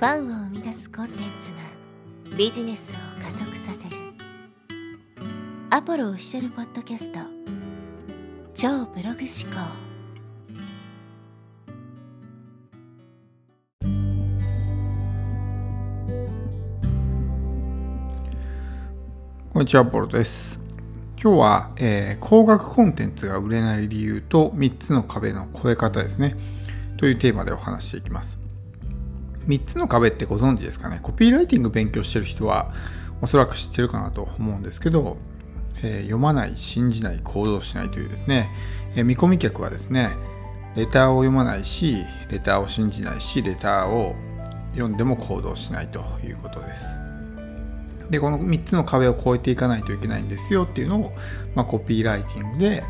ファンを生み出すコンテンツがビジネスを加速させるアポロオフィシャルポッドキャスト超ブログ思考こんにちは、ポロです。今日は、えー、高額コンテンツが売れない理由と3つの壁の超え方ですね。というテーマでお話していきます。3つの壁ってご存知ですかね？コピーライティング勉強してる人はおそらく知ってるかなと思うんですけど、えー、読まない、信じない、行動しないというですね、えー、見込み客はですね、レターを読まないし、レターを信じないし、レターを読んでも行動しないということです。で、この3つの壁を越えていかないといけないんですよっていうのを、まあ、コピーライティングで、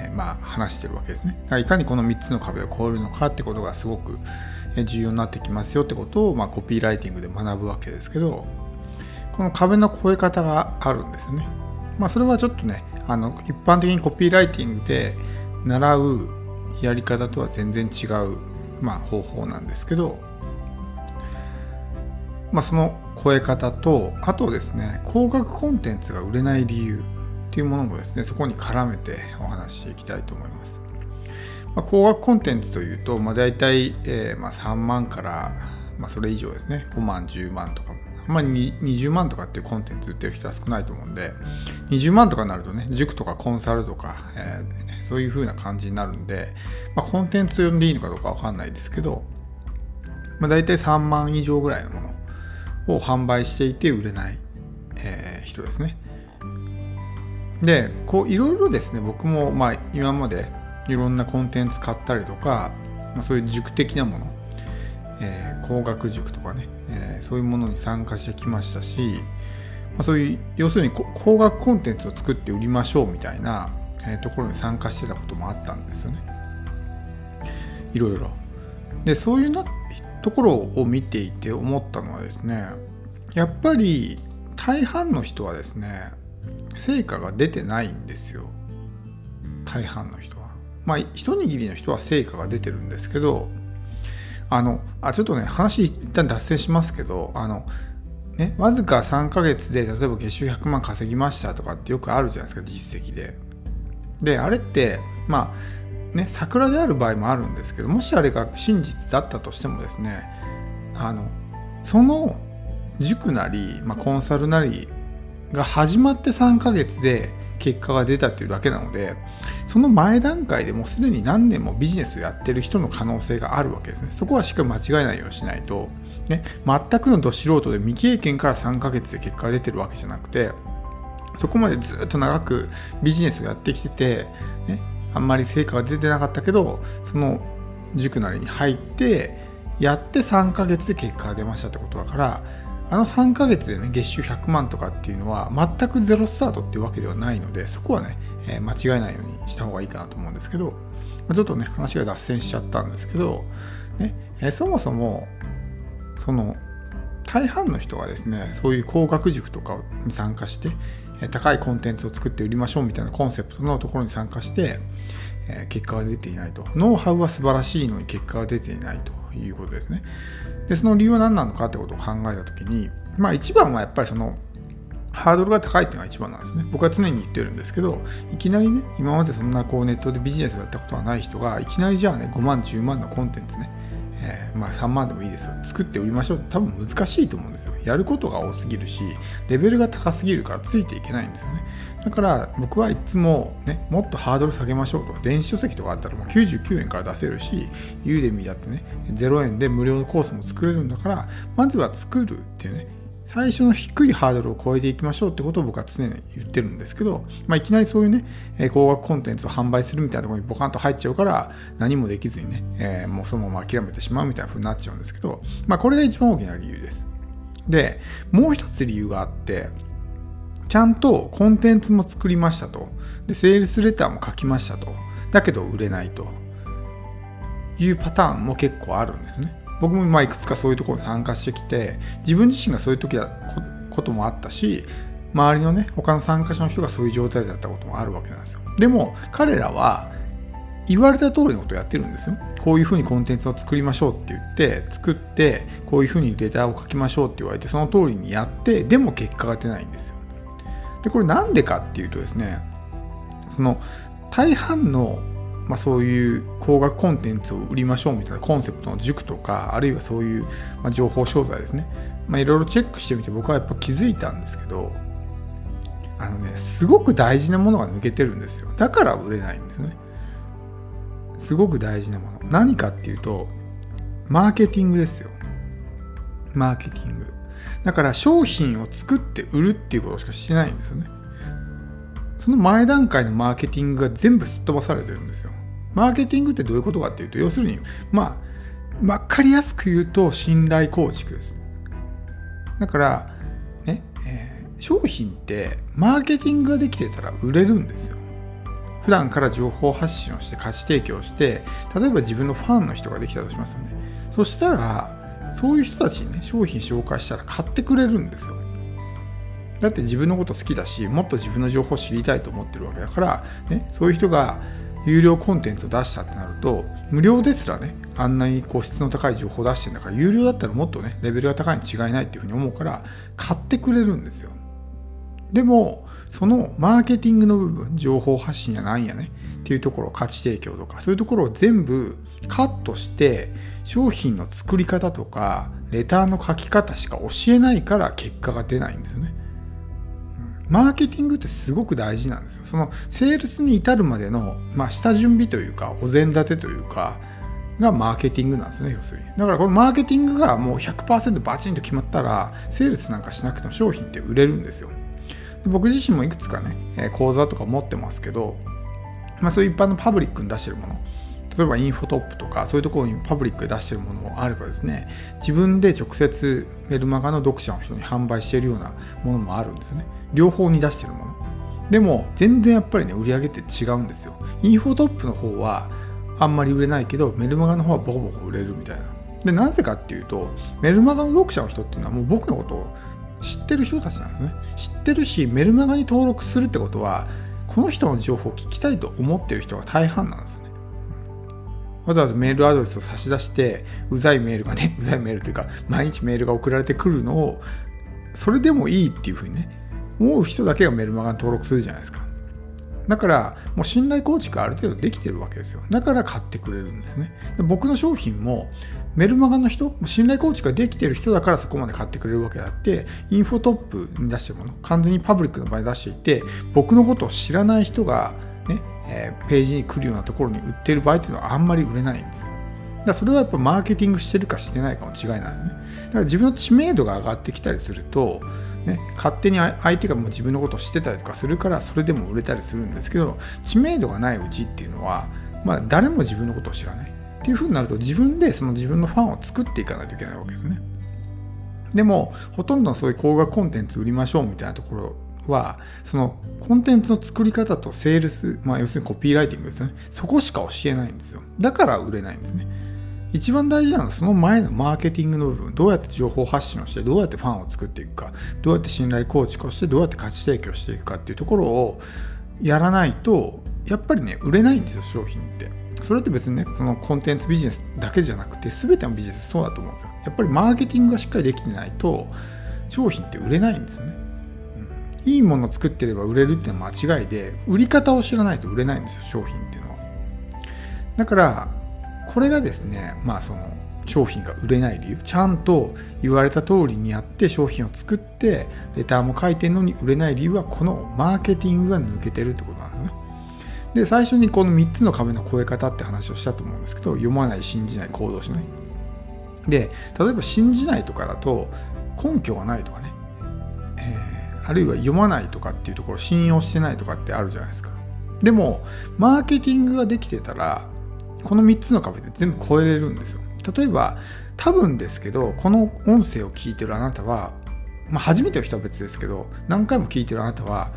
えー、まあ、話してるわけですね。だからいかにこの3つの壁を越えるのかってことがすごく重要になってきますよってことを、まあ、コピーライティングで学ぶわけですけどこの壁の越え方があるんですよね。まあ、それはちょっとねあの一般的にコピーライティングで習うやり方とは全然違う、まあ、方法なんですけど、まあ、その超え方とあとですね高額コンテンツが売れない理由っていうものもですねそこに絡めてお話ししていきたいと思います。まあ、高額コンテンツというと、まあ、大体、えー、まあ3万から、まあ、それ以上ですね。5万10万とか。あんまり20万とかっていうコンテンツ売ってる人は少ないと思うんで20万とかになるとね塾とかコンサルとか、えーね、そういう風な感じになるんで、まあ、コンテンツ呼んでいいのかどうかわかんないですけど、まあ、大体3万以上ぐらいのものを販売していて売れない、えー、人ですね。でこういろいろですね僕もまあ今までいろんなコンテンツ買ったりとか、まあ、そういう塾的なもの、えー、工学塾とかね、えー、そういうものに参加してきましたし、まあ、そういう要するに工学コンテンツを作って売りましょうみたいな、えー、ところに参加してたこともあったんですよね。いろいろ。でそういうなところを見ていて思ったのはですねやっぱり大半の人はですね成果が出てないんですよ大半の人まあ、一握りの人は成果が出てるんですけど、あの、あ、ちょっとね、話一旦脱線しますけど、あの、ね、わずか3ヶ月で、例えば月収100万稼ぎましたとかってよくあるじゃないですか、実績で。で、あれって、まあ、ね、桜である場合もあるんですけど、もしあれが真実だったとしてもですね、あの、その塾なり、まあ、コンサルなりが始まって3ヶ月で、結果が出たっていうだけなのでその前段階でもうすでに何年もビジネスをやってる人の可能性があるわけですね。そこはしっかり間違えないようにしないと、ね、全くのど素人で未経験から3ヶ月で結果が出てるわけじゃなくてそこまでずっと長くビジネスをやってきてて、ね、あんまり成果が出てなかったけどその塾なりに入ってやって3ヶ月で結果が出ましたってことだからあの3ヶ月でね、月収100万とかっていうのは、全くゼロスタートっていうわけではないので、そこはね、えー、間違えないようにした方がいいかなと思うんですけど、ちょっとね、話が脱線しちゃったんですけど、ねえー、そもそも、その、大半の人がですね、そういう高額塾とかに参加して、高いコンテンツを作って売りましょうみたいなコンセプトのところに参加して、え結果が出ていないと。ノウハウは素晴らしいのに結果が出ていないということですね。でその理由は何なのかってことを考えた時にまあ一番はやっぱりそのハードルが高いっていうのが一番なんですね。僕は常に言ってるんですけど、いきなりね、今までそんなこうネットでビジネスをやったことはない人が、いきなりじゃあね、5万、10万のコンテンツね、えー、まあ3万でもいいですよ。作って売りましょうって多分難しいと思うんですよ。やることが多すぎるし、レベルが高すぎるからついていけないんですよね。だから僕はいつもね、もっとハードル下げましょうと。電子書籍とかあったらもう99円から出せるし、ユーデミーだってね、0円で無料のコースも作れるんだから、まずは作るっていうね、最初の低いハードルを超えていきましょうってことを僕は常に言ってるんですけど、まあ、いきなりそういうね、え高額コンテンツを販売するみたいなところにボカンと入っちゃうから何もできずにね、えー、もうそのまま諦めてしまうみたいな風になっちゃうんですけど、まあ、これが一番大きな理由です。で、もう一つ理由があって、ちゃんとコンテンツも作りましたと。で、セールスレターも書きましたと。だけど売れないというパターンも結構あるんですね。僕もまあいくつかそういうところに参加してきて自分自身がそういう時だこともあったし周りのね他の参加者の人がそういう状態だったこともあるわけなんですよでも彼らは言われた通りのことをやってるんですよ。こういうふうにコンテンツを作りましょうって言って作ってこういうふうにデータを書きましょうって言われてその通りにやってでも結果が出ないんですよ。でこれなんでかっていうとですねその大半のまあ、そういう高額コンテンツを売りましょうみたいなコンセプトの塾とかあるいはそういう、ま、情報商材ですね、いろいろチェックしてみて僕はやっぱ気づいたんですけどあのねすごく大事なものが抜けてるんですよ。だから売れないんですね。すごく大事なもの。何かっていうとマーケティングですよ。マーケティング。だから商品を作って売るっていうことしかしてないんですよね。その前段階のマーケティングが全部すっ飛ばされてるんですよ。マーケティングってどういうことかっていうと要するにまあ分かりやすく言うと信頼構築です。だからね、えー、商品ってマーケティングができてたら売れるんですよ。普段から情報発信をして価値提供して例えば自分のファンの人ができたとしますよね。そしたらそういう人たちにね商品紹介したら買ってくれるんですよ。だって自分のこと好きだしもっと自分の情報を知りたいと思ってるわけだから、ね、そういう人が有料コンテンツを出したってなると無料ですらねあんなにこう質の高い情報を出してんだから有料だったらもっとねレベルが高いに違いないっていうふうに思うから買ってくれるんですよ。でもそのマーケティングの部分情報発信やなんやねっていうところ価値提供とかそういうところを全部カットして商品の作り方とかレターの書き方しか教えないから結果が出ないんですよね。マーケティングってすごく大事なんですよ。そのセールスに至るまでの、まあ、下準備というか、お膳立てというか、がマーケティングなんですね、要するに。だからこのマーケティングがもう100%バチンと決まったら、セールスなんかしなくても商品って売れるんですよ。僕自身もいくつかね、講座とか持ってますけど、まあ、そういう一般のパブリックに出してるもの、例えばインフォトップとかそういうところにパブリックで出してるものもあればですね自分で直接メルマガの読者の人に販売しているようなものもあるんですね。両方に出してるもの。でも全然やっぱりね売り上げって違うんですよ。インフォトップの方はあんまり売れないけどメルマガの方はボコボコ売れるみたいな。でなぜかっていうとメルマガの読者の人っていうのはもう僕のことを知ってる人たちなんですね。知ってるしメルマガに登録するってことはこの人の情報を聞きたいと思ってる人が大半なんです。わざわざメールアドレスを差し出してうざいメールがね うざいメールというか毎日メールが送られてくるのをそれでもいいっていうふうにね思う人だけがメルマガに登録するじゃないですか。だから、もう信頼構築ある程度できてるわけですよ。だから買ってくれるんですね。で僕の商品も、メルマガの人、信頼構築ができてる人だからそこまで買ってくれるわけであって、インフォトップに出してるもの、完全にパブリックの場合出していて、僕のことを知らない人が、ね、えー、ページに来るようなところに売ってる場合っていうのはあんまり売れないんです。だからそれはやっぱマーケティングしてるかしてないかの違いなんですね。だから自分の知名度が上がってきたりすると、ね、勝手に相手がもう自分のことを知ってたりとかするからそれでも売れたりするんですけど知名度がないうちっていうのは、まあ、誰も自分のことを知らないっていうふうになると自分でその自分のファンを作っていかないといけないわけですねでもほとんどのそういう高額コンテンツ売りましょうみたいなところはそのコンテンツの作り方とセールス、まあ、要するにコピーライティングですね。そこしか教えないんですよ。だから売れないんですね一番大事なのはその前のマーケティングの部分。どうやって情報発信をしてどうやってファンを作っていくか。どうやって信頼構築をしてどうやって価値提供していくかっていうところをやらないとやっぱりね売れないんですよ商品って。それって別にねそのコンテンツビジネスだけじゃなくて全てのビジネスそうだと思うんですよ。やっぱりマーケティングがしっかりできてないと商品って売れないんですよね、いいもの作ってれば売れるっていうのは間違いで売り方を知らないと売れないんですよ商品っていうのは。だからこれがですねまあその商品が売れない理由。ちゃんと言われた通りにやって商品を作ってレターも書いてるのに売れない理由はこのマーケティングが抜けてるってことなんですね。で最初にこの3つの壁の越え方って話をしたと思うんですけど読まない信じない行動しない。で例えば信じないとかだと根拠がないとかね、えー、あるいは読まないとかっていうところ信用してないとかってあるじゃないですかでもマーケティングができてたらこの3つの壁で全部超えれるんですよ。例えば、多分ですけど、この音声を聞いてるあなたは、まあ、初めての人は別ですけど、何回も聞いてるあなたは、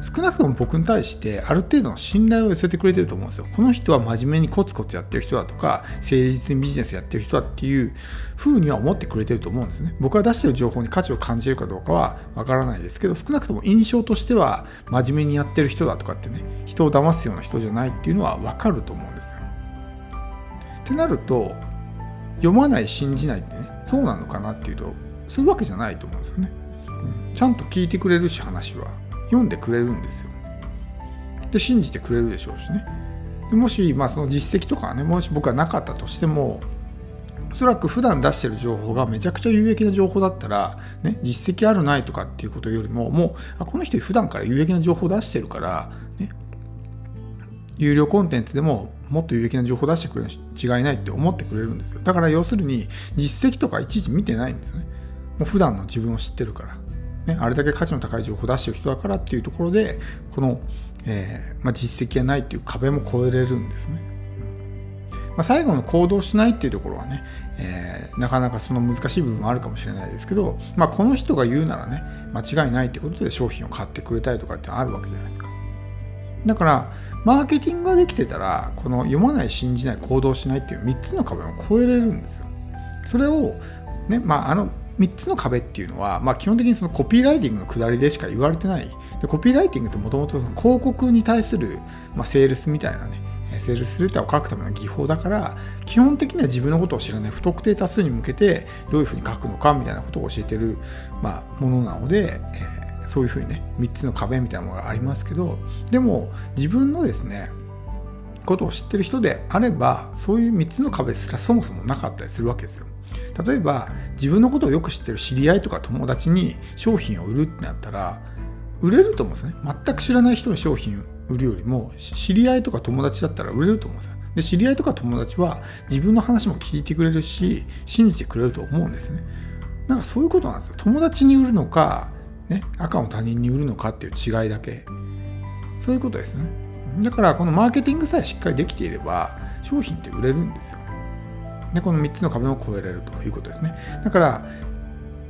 少なくとも僕に対してある程度の信頼を寄せてくれてると思うんですよ。この人は真面目にコツコツやってる人だとか、誠実にビジネスやってる人だっていう風には思ってくれてると思うんですね。僕が出してる情報に価値を感じるかどうかはわからないですけど、少なくとも印象としては真面目にやってる人だとかってね、人を騙すような人じゃないっていうのはわかると思うんですよ。ってなると、読まない、信じないってね、そうなのかなっていうと、そういうわけじゃないと思うんですよね。ちゃんと聞いてくれるし、話は。読んでくれるんですよ。で信じてくれるでしょうしね。でもし、まあ、その実績とかねもし僕はなかったとしてもおそらく普段出してる情報がめちゃくちゃ有益な情報だったら、ね、実績あるないとかっていうことよりももうあこの人普段から有益な情報出してるから、ね、有料コンテンツでももっと有益な情報出してくれるに違いないって思ってくれるんですよだから要するに実績とかいちいち見てないんですよねもう普段の自分を知ってるからね、あれだけ価値の高い情報を出してる人だからっていうところでこの、えー、まあ、実績がないっていう壁も越えれるんですね。まあ、最後の行動しないっていうところはね、えー、なかなかその難しい部分もあるかもしれないですけど、まあ、この人が言うならね間違いないってことで商品を買ってくれたりとかってあるわけじゃないですか。だからマーケティングができてたらこの読まない信じない行動しないっていう3つの壁を越えれるんですよ。それをねまああの3つの壁っていうのは、まあ、基本的にそのコピーライティングのくだりでしか言われてないでコピーライティングってもともと広告に対する、まあ、セールスみたいなねセールスレターを書くための技法だから基本的には自分のことを知らない不特定多数に向けてどういうふうに書くのかみたいなことを教えてる、まあ、ものなので、えー、そういうふうにね3つの壁みたいなものがありますけどでも自分のですねことを知ってる人であればそういう3つの壁すらそもそもなかったりするわけですよ。例えば自分のことをよく知ってる知り合いとか友達に商品を売るってなったら売れると思うんですね。全く知らない人に商品売るよりも知り合いとか友達だったら売れると思うんですよ。で知り合いとか友達は自分の話も聞いてくれるし信じてくれると思うんですね。なんかそういうことなんですよ。友達に売るのか、ね、赤の他人に売るのかっていう違いだけ。そういうことですね。だからこのマーケティングさえしっかりできていれば商品って売れるんですよ。でこの3つの壁を越えられるということですね。だから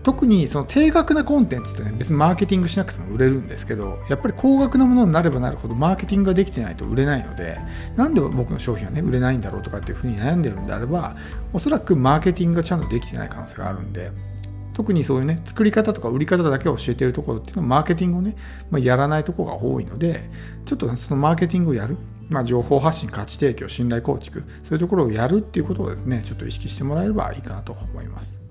特にその低額なコンテンツってね別にマーケティングしなくても売れるんですけどやっぱり高額なものになればなるほどマーケティングができてないと売れないのでなんで僕の商品はね売れないんだろうとかっていうふうに悩んでるんであればおそらくマーケティングがちゃんとできてない可能性があるんで特にそういうね作り方とか売り方だけを教えてるところっていうのはマーケティングをね、まあ、やらないとこが多いのでちょっとそのマーケティングをやる。まあ、情報発信、価値提供、信頼構築、そういうところをやるっていうことをですね、ちょっと意識してもらえればいいかなと思います。